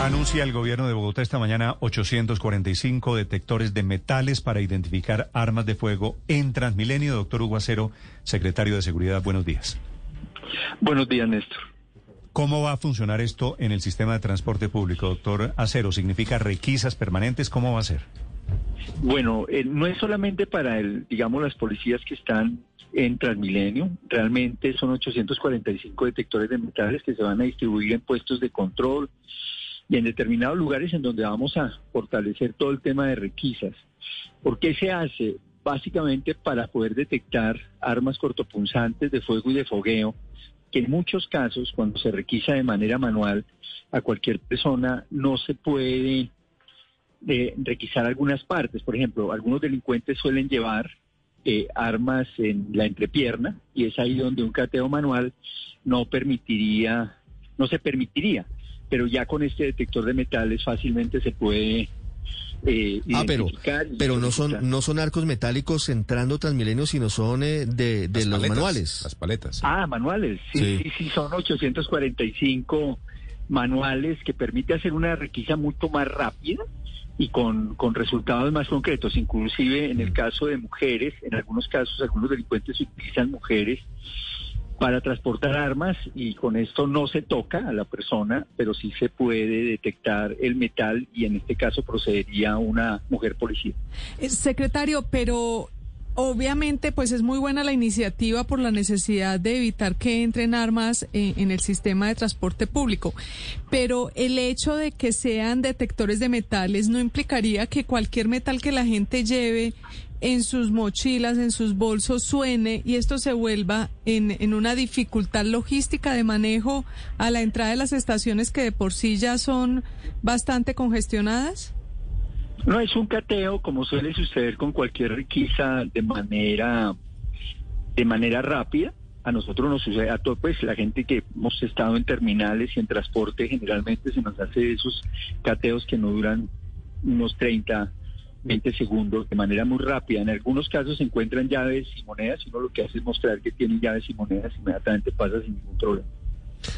Anuncia el gobierno de Bogotá esta mañana 845 detectores de metales para identificar armas de fuego en Transmilenio. Doctor Hugo Acero, secretario de Seguridad, buenos días. Buenos días, Néstor. ¿Cómo va a funcionar esto en el sistema de transporte público, doctor Acero? ¿Significa requisas permanentes? ¿Cómo va a ser? Bueno, eh, no es solamente para, el, digamos, las policías que están en Transmilenio. Realmente son 845 detectores de metales que se van a distribuir en puestos de control, y en determinados lugares en donde vamos a fortalecer todo el tema de requisas. ¿Por qué se hace? Básicamente para poder detectar armas cortopunzantes de fuego y de fogueo, que en muchos casos, cuando se requisa de manera manual a cualquier persona, no se puede eh, requisar algunas partes. Por ejemplo, algunos delincuentes suelen llevar eh, armas en la entrepierna y es ahí donde un cateo manual no permitiría, no se permitiría pero ya con este detector de metales fácilmente se puede eh, ah, pero, pero no son no son arcos metálicos entrando Transmilenio, sino son eh, de, de los manuales. Las paletas. Ah, manuales. Sí, sí, sí, son 845 manuales que permite hacer una requisa mucho más rápida y con, con resultados más concretos. Inclusive en el mm. caso de mujeres, en algunos casos algunos delincuentes utilizan mujeres para transportar armas y con esto no se toca a la persona, pero sí se puede detectar el metal y en este caso procedería una mujer policía. Eh, secretario, pero obviamente pues es muy buena la iniciativa por la necesidad de evitar que entren armas en, en, el sistema de transporte público, pero el hecho de que sean detectores de metales no implicaría que cualquier metal que la gente lleve en sus mochilas, en sus bolsos suene y esto se vuelva en, en, una dificultad logística de manejo a la entrada de las estaciones que de por sí ya son bastante congestionadas? No es un cateo como suele suceder con cualquier riqueza de manera de manera rápida. A nosotros nos sucede a todo, pues la gente que hemos estado en terminales y en transporte generalmente se nos hace esos cateos que no duran unos 30 20 segundos de manera muy rápida. En algunos casos se encuentran llaves y monedas y uno lo que hace es mostrar que tiene llaves y monedas, inmediatamente pasa sin ningún problema.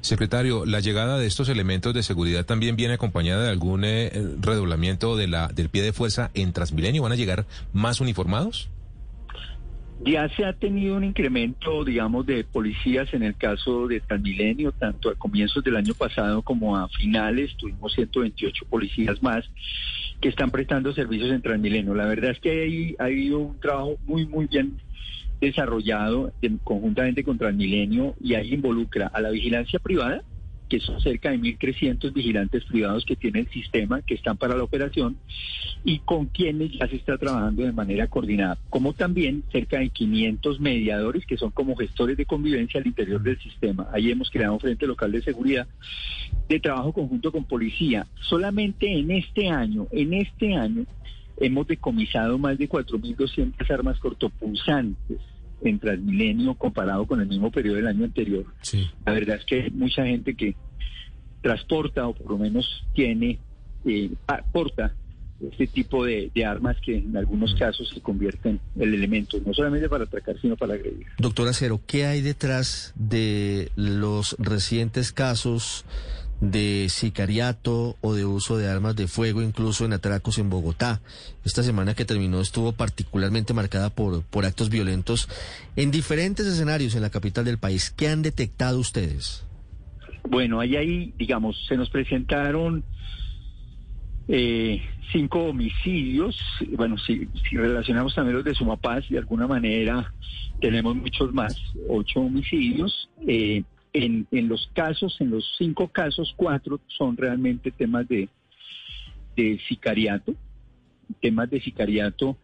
Secretario, la llegada de estos elementos de seguridad también viene acompañada de algún eh, redoblamiento de la, del pie de fuerza en Transmilenio. ¿Van a llegar más uniformados? Ya se ha tenido un incremento, digamos, de policías en el caso de Transmilenio, tanto a comienzos del año pasado como a finales, tuvimos 128 policías más que están prestando servicios en Transmilenio. La verdad es que hay, ha habido un trabajo muy, muy bien desarrollado conjuntamente con Transmilenio y ahí involucra a la vigilancia privada, que son cerca de 1.300 vigilantes privados que tiene el sistema, que están para la operación, y con quienes ya se está trabajando de manera coordinada, como también cerca de 500 mediadores que son como gestores de convivencia al interior del sistema. Ahí hemos creado un frente local de seguridad de trabajo conjunto con policía. Solamente en este año, en este año, hemos decomisado más de 4.200 armas cortopunzantes en Transmilenio comparado con el mismo periodo del año anterior. La verdad es que hay mucha gente que transporta o por lo menos tiene, eh, aporta este tipo de, armas que en algunos mm. casos se convierten en elementos, no solamente para atracar, sino para agredir. Doctora Cero, ¿qué hay detrás de los recientes casos de sicariato o de uso de armas de fuego, incluso en atracos en Bogotá. Esta semana que terminó estuvo particularmente marcada por, por actos violentos en diferentes escenarios en la capital del país. ¿Qué han detectado ustedes? Bueno, ahí, ahí digamos, se nos presentaron eh, cinco homicidios. Bueno, si, si relacionamos también los de Sumapaz, de alguna manera tenemos muchos más, ocho homicidios. Eh, en, en los casos, en los cinco casos, cuatro son realmente temas de, de sicariato, temas de sicariato.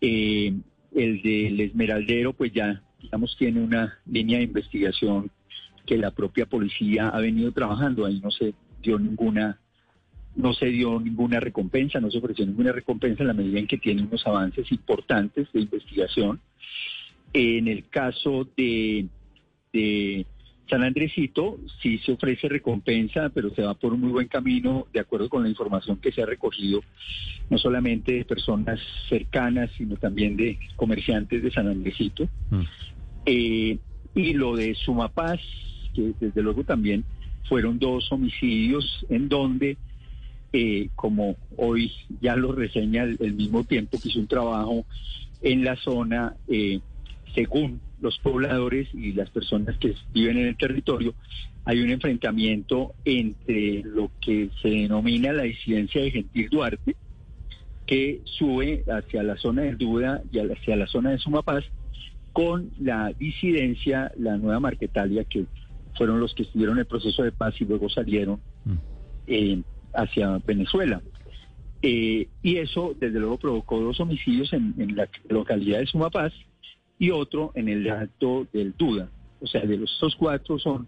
Eh, el del Esmeraldero, pues ya, digamos, tiene una línea de investigación que la propia policía ha venido trabajando. Ahí no se dio ninguna no se dio ninguna recompensa, no se ofreció ninguna recompensa en la medida en que tiene unos avances importantes de investigación. En el caso de, de San Andresito sí se ofrece recompensa, pero se va por un muy buen camino de acuerdo con la información que se ha recogido, no solamente de personas cercanas, sino también de comerciantes de San Andresito. Mm. Eh, y lo de Sumapaz, que desde luego también fueron dos homicidios en donde, eh, como hoy ya lo reseña el, el mismo tiempo que hizo un trabajo en la zona, eh, según los pobladores y las personas que viven en el territorio, hay un enfrentamiento entre lo que se denomina la disidencia de Gentil Duarte, que sube hacia la zona del Duda y hacia la zona de Sumapaz, con la disidencia, la nueva Marquetalia, que fueron los que estuvieron en el proceso de paz y luego salieron Mm. eh, hacia Venezuela. Eh, y eso, desde luego, provocó dos homicidios en, en la localidad de Sumapaz y otro en el alto del Duda. O sea, de los estos cuatro son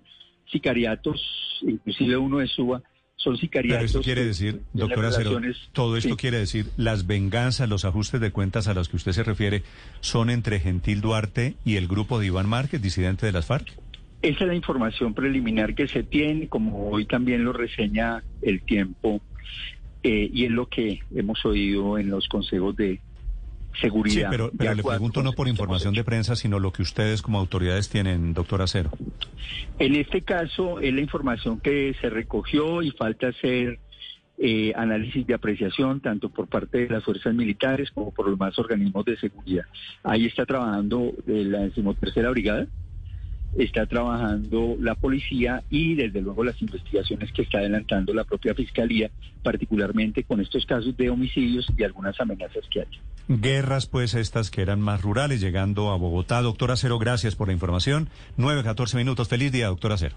sicariatos, inclusive uno de Suba, son Pero sicariatos. esto quiere decir, doctora relaciones- todo esto Sí. quiere decir, las venganzas, los ajustes de cuentas a los que usted se refiere, son entre Gentil Duarte y el grupo de Iván Márquez, disidente de las FARC. Esa es la información preliminar que se tiene, como hoy también lo reseña el tiempo, eh, y es lo que hemos oído en los consejos de seguridad. Sí, pero, pero le pregunto no por información de prensa, sino lo que ustedes como autoridades tienen, doctor Acero. En este caso es la información que se recogió y falta hacer eh, análisis de apreciación tanto por parte de las fuerzas militares como por los demás organismos de seguridad. Ahí está trabajando eh, la decimotercera brigada, está trabajando la policía y desde luego las investigaciones que está adelantando la propia fiscalía, particularmente con estos casos de homicidios y algunas amenazas que hay. Guerras, pues, estas que eran más rurales, llegando a Bogotá. Doctor Acero, gracias por la información. 9, 14 minutos. Feliz día, doctor Acero.